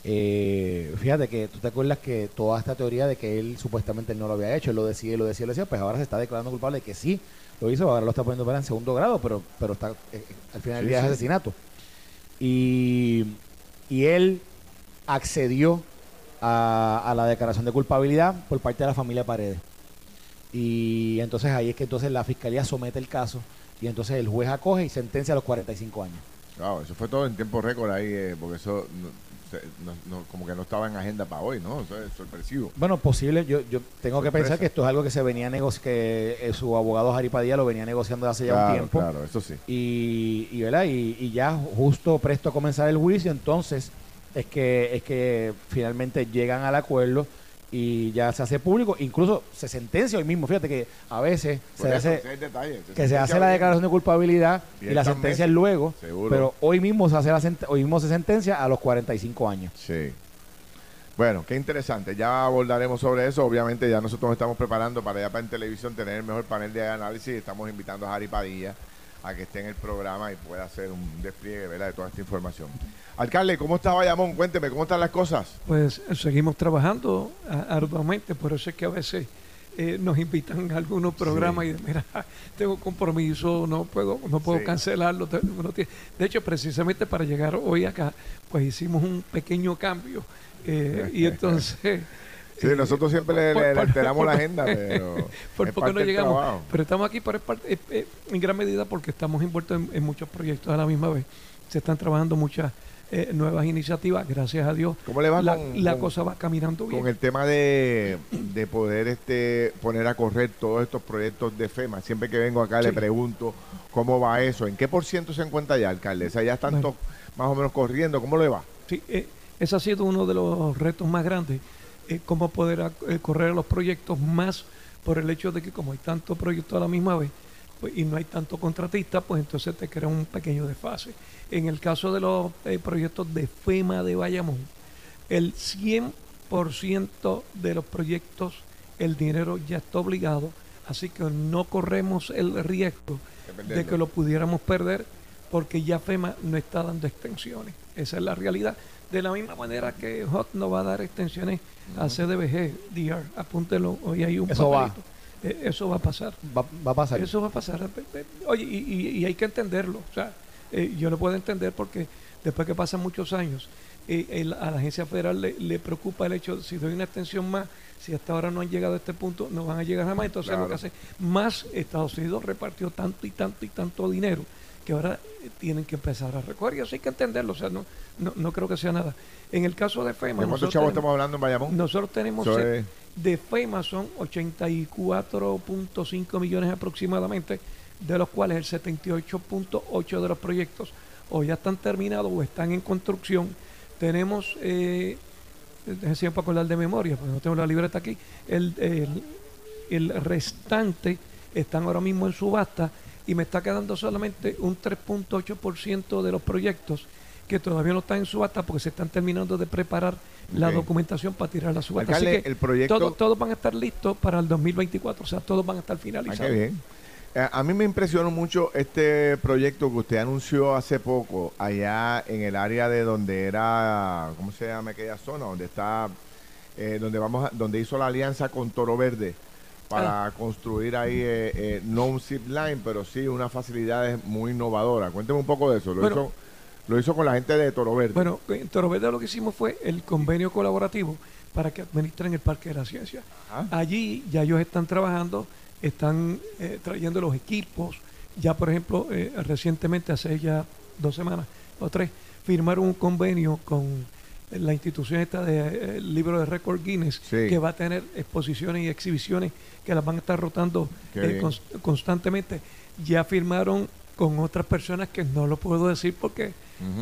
Eh, fíjate que tú te acuerdas que toda esta teoría de que él supuestamente no lo había hecho, él lo decía, lo decía, lo decía, pues ahora se está declarando culpable de que sí lo hizo, ahora lo está poniendo para en segundo grado, pero, pero está eh, al final del Sí, día es sí. asesinato. Y, y él accedió a, a la declaración de culpabilidad por parte de la familia Paredes. Y entonces ahí es que entonces la fiscalía somete el caso y entonces el juez acoge y sentencia a los 45 años. Wow, eso fue todo en tiempo récord ahí, eh, porque eso no- no- como que no estaba en agenda para hoy, ¿no? Eso es sorpresivo. Bueno, posible, yo, yo tengo que pensar que esto es algo que se venía negociando, que eh, su abogado Jari Padilla lo venía negociando hace ya un tiempo. claro, eso sí. Y, y, ¿verdad? Y, y ya justo presto a comenzar el juicio, entonces es que, es que finalmente llegan al acuerdo y ya se hace público, incluso se sentencia hoy mismo. Fíjate que a veces Por se eso, hace, es que se hace la declaración de culpabilidad Y la sentencia meses. luego, Seguro. pero hoy mismo se hace la hoy mismo se sentencia a los 45 años. Sí. Bueno, qué interesante. Ya abordaremos sobre eso. Obviamente ya nosotros nos estamos preparando para ya para en televisión tener el mejor panel de análisis. Estamos invitando a Harry Padilla a que esté en el programa y pueda hacer un despliegue ¿verdad? de toda esta información. Alcalde, ¿cómo está Bayamón? Cuénteme, ¿cómo están las cosas? Pues eh, seguimos trabajando arduamente, por eso es que a veces eh, nos invitan a algunos programas y mira, tengo compromiso, no puedo, no puedo Sí. cancelarlo. De hecho, precisamente para llegar hoy acá, pues hicimos un pequeño cambio. eh, y entonces... Sí, nosotros siempre le, por- le- le por- alteramos la agenda, pero por poco no llegamos. trabajo. Pero estamos aquí por es parte- en gran medida porque estamos envueltos en, en muchos proyectos a la misma vez. Se están trabajando muchas eh, nuevas iniciativas, gracias a Dios. ¿Cómo le va La, con, la con- cosa va caminando bien. con el tema de, de poder este poner a correr todos estos proyectos de FEMA? Siempre que vengo acá le pregunto cómo va eso. ¿En qué por ciento se encuentra ya, alcalde? O sea, ya están Bueno. más o menos corriendo. ¿Cómo le va? Sí, eh, ese ha sido uno de los retos más grandes, eh, cómo poder eh, correr los proyectos más por el hecho de que como hay tantos proyectos a la misma vez pues, y no hay tanto contratista, pues entonces te crea un pequeño desfase. En el caso de los eh, proyectos de FEMA de Bayamón, el 100% de los proyectos, el dinero ya está obligado, así que no corremos el riesgo de que lo pudiéramos perder porque ya FEMA no está dando extensiones. Esa es la realidad. De la misma manera que HOT no va a dar extensiones a CDBG, DR, apúntelo, hoy hay un Eso va. Eh, eso va a pasar. Va, va a pasar. Eso va a pasar. Oye, y, y- y hay que entenderlo. O sea, eh, yo lo puedo entender porque después que pasan muchos años, eh, el- a la agencia federal le, le preocupa el hecho, si doy una extensión más, si hasta ahora no han llegado a este punto, no van a llegar jamás. Entonces lo Claro. que hace, más Estados Unidos repartió tanto y tanto y tanto dinero que ahora tienen que empezar a recoger. Y eso hay que entenderlo. O sea, no, no, no creo que sea nada. En el caso de FEMA, ¿De cuántos nosotros chavos tenemos- estamos hablando en Bayamón? nosotros tenemos Eso ce- es- de FEMA son 84.5 millones aproximadamente, de los cuales el 78.8 de los proyectos o ya están terminados o están en construcción. Tenemos, eh, siempre para acordar de memoria, porque no tengo la libreta aquí, el, el, el restante están ahora mismo en subasta y me está quedando solamente un 3.8% de los proyectos que todavía no están en subasta porque se están terminando de preparar la documentación para tirar la subasta. Alcalde, Así que el proyecto... todo- todos van a estar listos para el 2024, o sea, todos van a estar Ah, finalizados. qué bien. Eh, a mí me impresionó mucho este proyecto que usted anunció hace poco allá en el área de donde era, ¿cómo se llama aquella zona? Donde está, eh, donde vamos, a- donde hizo la alianza con Toro Verde para construir ahí eh, eh, no un zip line, pero sí unas facilidades muy innovadoras. Cuénteme un poco de eso. Lo, Bueno. hizo, lo hizo con la gente de Toro Verde. Bueno, en Toro Verde lo que hicimos fue el convenio colaborativo para que administren el Parque de la Ciencia. Ajá. Allí ya ellos están trabajando, están eh, trayendo los equipos. Ya, por ejemplo, eh, recientemente, hace ya dos semanas o tres, firmaron un convenio con la institución esta del libro de récord Guinness, Sí. que va a tener exposiciones y exhibiciones que las van a estar rotando eh, constantemente. Ya firmaron con otras personas que no lo puedo decir porque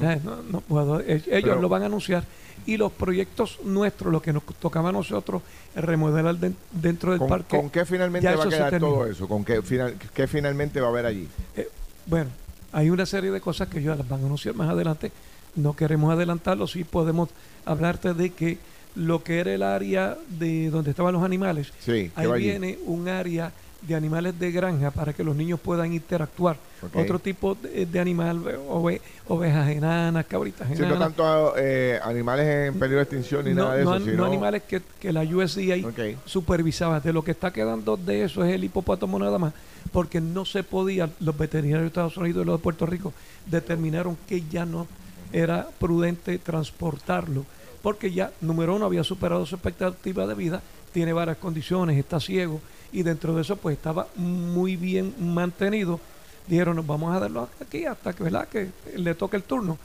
eh, no, no puedo. Eh, Ellos Pero- lo van a anunciar. Y los proyectos nuestros, lo que nos tocaba a nosotros, es remodelar den- dentro del ¿Con, parque. con qué finalmente va a quedar todo eso? ¿Con qué, final, qué finalmente va a haber allí? Eh, bueno, hay una serie de cosas que ellos las van a anunciar más adelante. No queremos adelantarlo, sí podemos hablarte de que lo que era el área de donde estaban los animales, Sí, ¿qué ahí viene un área de animales de granja para que los niños puedan interactuar. Otro tipo de, de animal, ove- ovejas enanas, cabritas Sí, enanas. no tanto eh, animales en peligro de extinción ni no, nada de no eso, sino... no animales que, que la USDA Ok. supervisaba. De lo que está quedando de eso es el hipopótamo nada más, porque no se podía, los veterinarios de Estados Unidos y los de Puerto Rico determinaron que ya no era prudente transportarlo, porque ya, número uno, había superado su expectativa de vida, tiene varias condiciones, está ciego, y dentro de eso pues estaba muy bien mantenido. Dijeron, nos vamos a darlo aquí hasta que, ¿verdad? que le toque el turno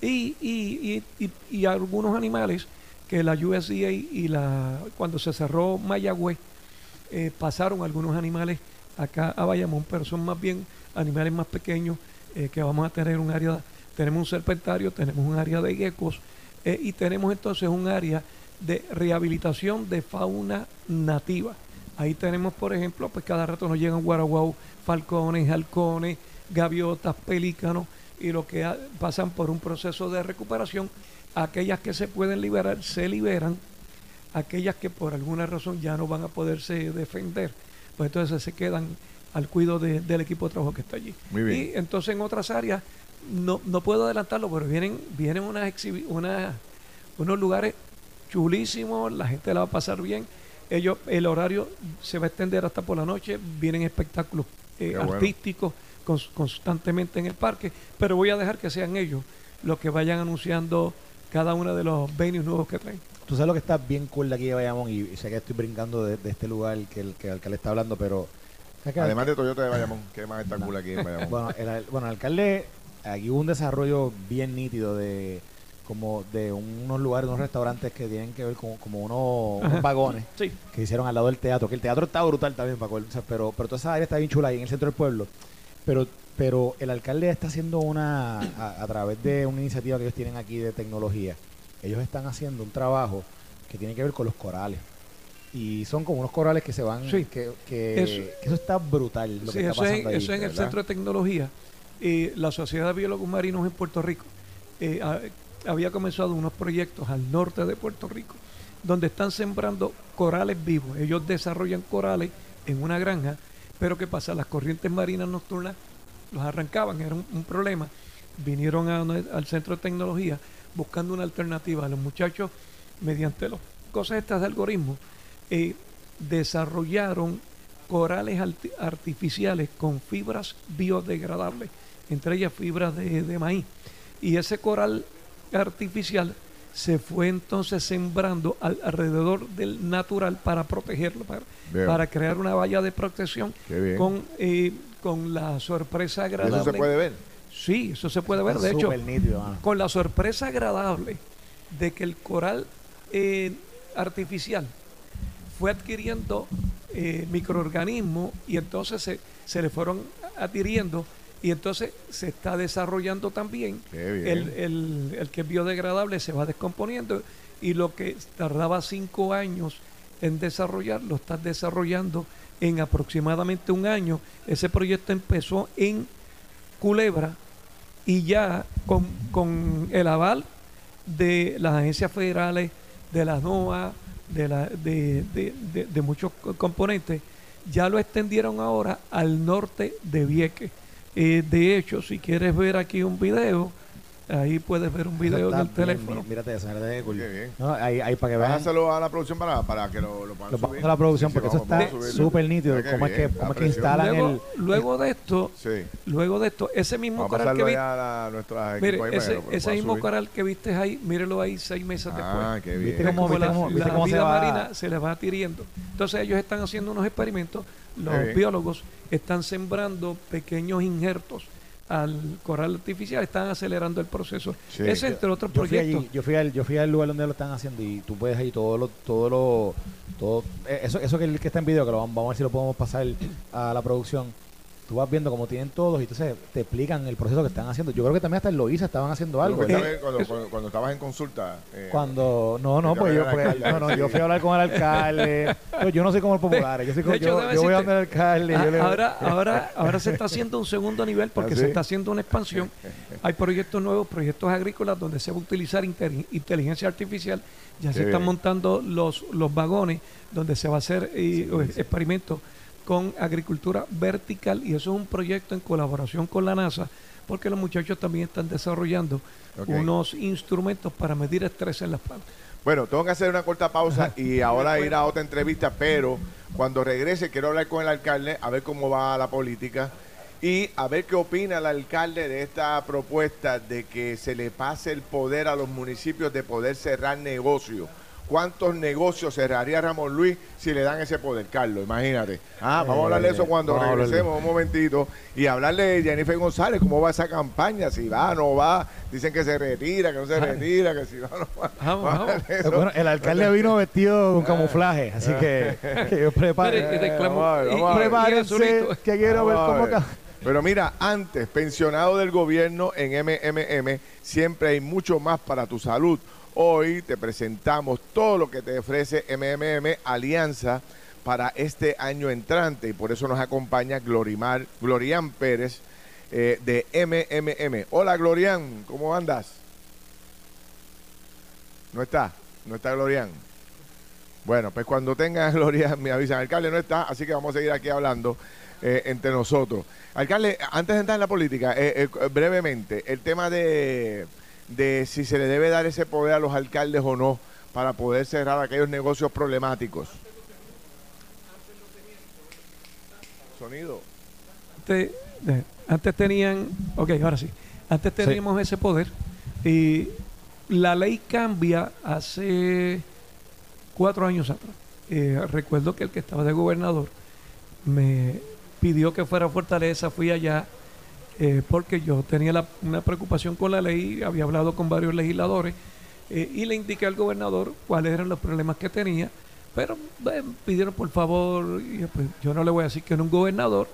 y, y, y, y algunos animales que la USDA y la cuando se cerró Mayagüez eh, pasaron algunos animales acá a Bayamón, pero son más bien animales más pequeños eh, que vamos a tener un área, tenemos un serpentario, tenemos un área de geckos eh, y tenemos entonces un área de rehabilitación de fauna nativa. Ahí tenemos, por ejemplo, pues cada rato nos llegan guaraguau, falcones, halcones, gaviotas, pelícanos, y lo que ha- pasan por un proceso de recuperación. Aquellas que se pueden liberar, se liberan. Aquellas que por alguna razón ya no van a poderse defender, pues entonces se quedan al cuidado de- del equipo de trabajo que está allí. Muy bien. Y entonces en otras áreas, no, no puedo adelantarlo, pero vienen, vienen unas exhibi- unas- unos lugares chulísimos, la gente la va a pasar bien. ellos el horario se va a extender hasta por la noche, vienen espectáculos eh, Qué bueno. artísticos cons- constantemente en el parque, pero voy a dejar que sean ellos los que vayan anunciando cada uno de los venues nuevos que traen. Tú sabes lo que está bien cool de aquí de Bayamón y, y sé que estoy brincando de, de este lugar que el que el alcalde está hablando, pero ¿sabes qué? Además de Toyota de Bayamón, que más está cool aquí en Bayamón. bueno, el, al- bueno, el alcalde aquí hubo un desarrollo bien nítido de como de unos lugares, unos restaurantes que tienen que ver con como unos, vagones Sí, que hicieron al lado del teatro, que el teatro está brutal también, Paco, o sea, pero, pero toda esa área está bien chula ahí en el centro del pueblo. Pero, pero el alcalde está haciendo una, a, a través de una iniciativa que ellos tienen aquí de tecnología, ellos están haciendo un trabajo que tiene que ver con los corales. Y son como unos corales que se van, Sí. que, que, Eso- que eso está brutal lo sí, que está eso, es, pasando ahí. eso es en el. Centro de Tecnología. Eh, la Sociedad de Biólogos Marinos en Puerto Rico eh, ha- había comenzado unos proyectos al norte de Puerto Rico donde están sembrando corales vivos. Ellos desarrollan corales en una granja, pero ¿qué pasa? Las corrientes marinas nocturnas los arrancaban, era un, problema. Vinieron al Centro de Tecnología buscando una alternativa. Los muchachos, mediante las cosas estas de algoritmo, eh, desarrollaron corales arti- artificiales con fibras biodegradables, entre ellas fibras de, de maíz. Y ese coral artificial se fue entonces sembrando al- alrededor del natural para protegerlo, para, crear una valla de protección con, eh, con la sorpresa ¿Y agradable. eso se puede ver? Sí, eso se puede ver. Está De hecho, nítido, con la sorpresa agradable de que el coral eh, artificial fue adquiriendo eh, microorganismos y entonces se, se le fueron adhiriendo y entonces se está desarrollando también el, el- el que es biodegradable se va descomponiendo y lo que tardaba cinco años en desarrollar lo estás desarrollando en aproximadamente un año. Ese proyecto empezó en Culebra y ya con, con el aval de las agencias federales, de la NOAA, de, la, de, de- de- de muchos co- componentes, ya lo extendieron ahora al norte de Vieques. Eh, de hecho, si quieres ver aquí un video, ahí puedes ver un video Está en el bien, teléfono. mí- Mírate eso, mírate cool. No, ahí, ahí para que vean. Pásalo a la producción para, para que lo, lo puedan Lo subir. a la producción Sí, sí, porque eso vamos- está súper nítido. Cómo es que, bien, cómo es que la instalan Luego, el. luego de esto, Sí. luego de esto, ese mismo coral que viste, a la- mire, ese, mismo subir. coral que viste ahí, mírelo ahí seis meses Ah, después. qué ¿Viste bien. cómo- como la, viste la cómo se vida va? marina se les va adhiriendo. Entonces ellos están haciendo unos experimentos, los biólogos están sembrando pequeños injertos al coral artificial, están acelerando el proceso. Sí. Ese entre otros Yo proyectos. allí, yo, fui al, yo fui al lugar donde lo están haciendo y tú puedes ahí todo lo, todo lo, todo, eh, eso, eso que, que está en video, que lo vamos, vamos a ver si lo podemos pasar a la producción. Tú vas viendo cómo tienen todos y entonces te explican el proceso que están haciendo. Yo creo que también hasta en Loíza estaban haciendo algo. Vez cuando, eso- cuando, cuando estabas en consulta. eh, Cuando, no, no, pues yo, pues, alcalde, no, no, yo fui a hablar con el alcalde. Yo, yo no soy como el popular, yo, soy como, de hecho, yo, yo voy a donde el alcalde. yo le- Ah, ahora, ahora, ahora se está haciendo un segundo nivel porque ¿Ah, sí? se está haciendo una expansión. Hay proyectos nuevos, proyectos agrícolas donde se va a utilizar inteligencia artificial. Ya Qué se están montando los, los vagones donde se va a hacer eh, experimentos con agricultura vertical y eso es un proyecto en colaboración con la NASA porque los muchachos también están desarrollando unos instrumentos para medir estrés en las plantas. Bueno, tengo que hacer una corta pausa y ahora ir a otra entrevista, pero cuando regrese quiero hablar con el alcalde, a ver cómo va la política y a ver qué opina el alcalde de esta propuesta de que se le pase el poder a los municipios de poder cerrar negocios. ¿Cuántos negocios cerraría Ramón Luis si le dan ese poder, Carlos? Imagínate. Ah, vamos a hablar de eso cuando vamos regresemos un momentito y hablarle de Jennifer González, cómo va esa campaña, si va, no va, dicen que se retira, que no se retira, que si va, no va. Vamos, Vamos Eh. Bueno, el alcalde vino vestido con camuflaje, así que, que yo prepare. Prepárense, que quiero ver cómo... Pero mira, antes, pensionado del gobierno en MMM, siempre hay mucho más para tu salud. Hoy te presentamos todo lo que te ofrece MMM Alianza para este año entrante y por eso nos acompaña Glorimar, Glorian Pérez eh, de MMM. Hola Glorian, ¿cómo andas? ¿No está? ¿No está Glorian? Bueno, pues cuando tenga Glorian me avisan. Alcalde no está, así que vamos a seguir aquí hablando eh, entre nosotros. Alcalde, antes de entrar en la política, eh, brevemente, el tema de, de si se le debe dar ese poder a los alcaldes o no para poder cerrar aquellos negocios problemáticos. Sonido. Antes, tenían, ok, ahora sí, antes teníamos ese poder y la ley cambia hace cuatro años atrás. Eh, recuerdo que el que estaba de gobernador me pidió que fuera a Fortaleza, fui allá, eh, porque yo tenía la- una preocupación con la ley, había hablado con varios legisladores eh, y le indiqué al gobernador cuáles eran los problemas que tenía, pero eh, pidieron por favor, pues, yo no le voy a decir que no un gobernador,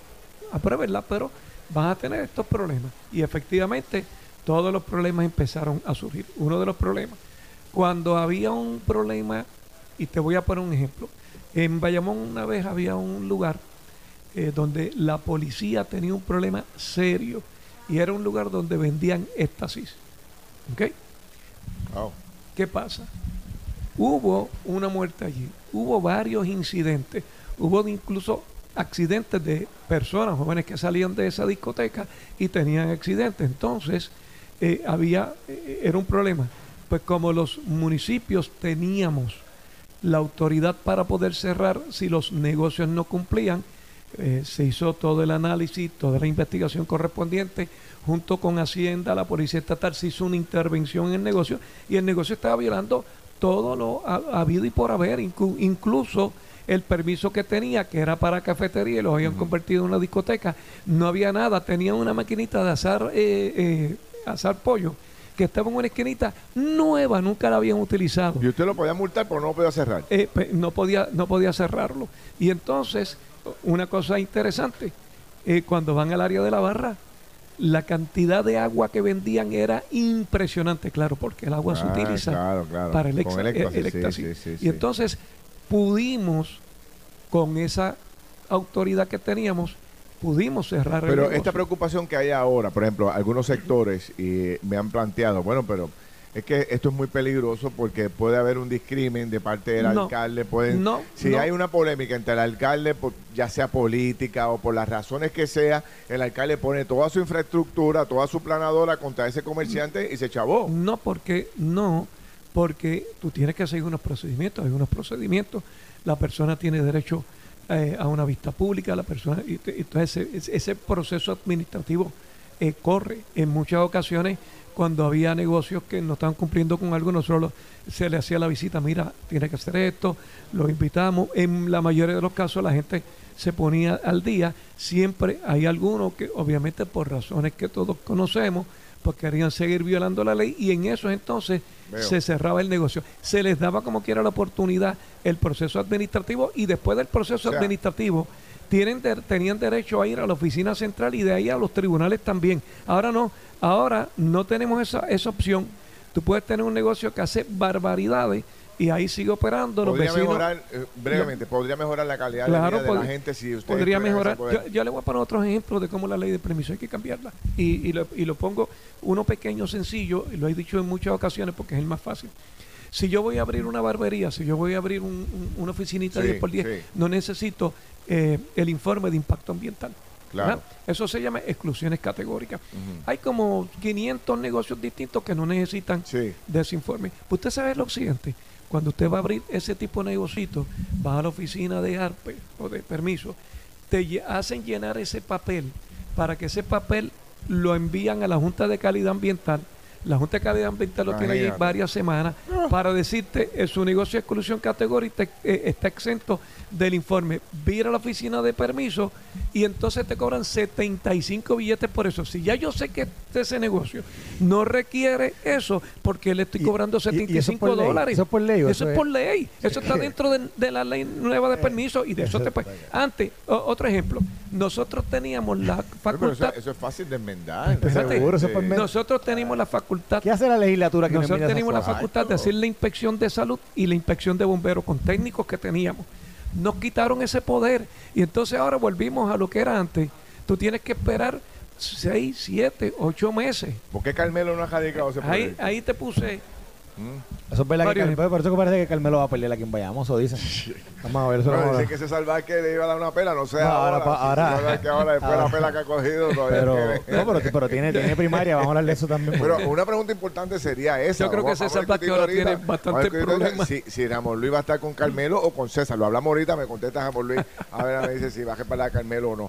apruébenla, pero van a tener estos problemas. Y efectivamente todos los problemas empezaron a surgir. Uno de los problemas, cuando había un problema, y te voy a poner un ejemplo, en Bayamón una vez había un lugar eh, donde la policía tenía un problema serio y era un lugar donde vendían éxtasis. ¿Ok? Wow. ¿Qué pasa? Hubo una muerte allí, hubo varios incidentes, hubo incluso accidentes de personas jóvenes que salían de esa discoteca y tenían accidentes. Entonces, eh, había, eh, era un problema. Pues como los municipios teníamos la autoridad para poder cerrar si los negocios no cumplían, eh, se hizo todo el análisis, toda la investigación correspondiente, junto con Hacienda, la Policía Estatal, se hizo una intervención en el negocio y el negocio estaba violando todo lo ha- habido y por haber, inclu- incluso el permiso que tenía, que era para cafetería, y lo habían convertido en una discoteca, no había nada, tenían una maquinita de asar, eh, eh, asar pollo, que estaba en una esquinita nueva, nunca la habían utilizado. Y usted lo podía multar, pero no lo podía cerrar. eh, no podía no podía cerrarlo. Y entonces una cosa interesante eh, cuando van al área de la barra la cantidad de agua que vendían era impresionante claro porque el agua se Ah, utiliza claro, claro. para el, Con exa- el éxtasis, el sí, y entonces pudimos con esa autoridad que teníamos pudimos cerrar el Pero esta preocupación que hay ahora, por ejemplo, algunos sectores y me han planteado, bueno, pero es que esto es muy peligroso porque puede haber un discrimen de parte del No, alcalde. Pueden, no, si no. hay una polémica entre el alcalde, por- ya sea política o por las razones que sea, el alcalde pone toda su infraestructura, toda su planadora contra ese comerciante y se chavó. No, porque no, porque tú tienes que seguir unos procedimientos, hay unos procedimientos, la persona tiene derecho eh, a una vista pública, la persona, y te- entonces ese- ese proceso administrativo eh, corre en muchas ocasiones cuando había negocios que no estaban cumpliendo con algo, nosotros lo- se le hacía la visita, mira, tiene que hacer esto, lo invitamos, en la mayoría de los casos la gente se ponía al día, siempre hay algunos que obviamente por razones que todos conocemos, pues querían seguir violando la ley y en eso entonces Veo. se cerraba el negocio. Se les daba como quiera la oportunidad el proceso administrativo y después del proceso O sea- administrativo tienen de- tenían derecho a ir a la oficina central y de ahí a los tribunales también. Ahora no, ahora no tenemos esa, esa opción. Tú puedes tener un negocio que hace barbaridades y ahí sigue operando. Los Podría vecinos, mejorar, eh, brevemente, podría mejorar la calidad Claro, de vida de la gente si usted podría mejorar. Yo, yo le voy a poner otros ejemplos de cómo la ley de permiso hay que cambiarla. Y, y, lo, y lo pongo uno pequeño, sencillo, y lo he dicho en muchas ocasiones porque es el más fácil. Si yo voy a abrir una barbería, si yo voy a abrir un- un- una oficinita Sí, 10 por 10, sí. no necesito eh, el informe de impacto ambiental. Claro. Eso se llama exclusiones categóricas. Hay como 500 negocios distintos que no necesitan Sí. de ese informe. Pues Usted sabe lo siguiente, cuando usted va a abrir ese tipo de negocito, va a la oficina de ARPE o de permiso, te hacen llenar ese papel para que ese papel lo envían a la Junta de Calidad Ambiental. La Junta de Calidad Ambiental lo tiene allí Imagínate. varias semanas para decirte eh, su negocio de exclusión categórica eh, está exento del informe. Vira a la oficina de permiso y entonces te cobran 75 billetes por eso. Si ya yo sé que ese negocio no requiere eso, porque le estoy Y- cobrando y- y eso es 75 por ley. dólares. ¿Eso es por ley Eso eso es es- por ley. Eso está dentro de, de la ley nueva de permiso y de eso Eso te puede- Antes, o- otro ejemplo, nosotros teníamos la Pero, pero eso, facultad, eso es fácil de enmendar. Espérate. Seguro, eso nosotros tenemos la facultad ¿Qué hace la legislatura que no nosotros teníamos la facultad de hacer la inspección de salud y la inspección de bomberos con técnicos que teníamos. Nos quitaron ese poder y entonces ahora volvimos a lo que era antes. Tú tienes que esperar 6, 7, 8 meses. ¿Por qué Carmelo no ha radicado ese Ahí, proyecto? ahí te puse Eso es verdad que Varios. Carmelo, por eso que parece que Carmelo va a pelear aquí en Bayamo, eso dicen. Vamos a ver, eso a dice que ese salvaje que le iba a dar una pela, no sé No, ahora. ahora pa- ahora- a que ahora después de la ahora- pela que ha cogido todavía Pero, tiene- no, pero, pero tiene, tiene primaria, vamos a hablar de eso también. Pero porque- una pregunta importante sería esa. Yo creo que a discutirlo Vázquez ahora tiene bastante a problemas. Si, si Ramón Luis va a estar con Carmelo o con César. Lo hablamos ahorita, me contesta Ramón Luis. A ver, me dice si va a para a Carmelo o no.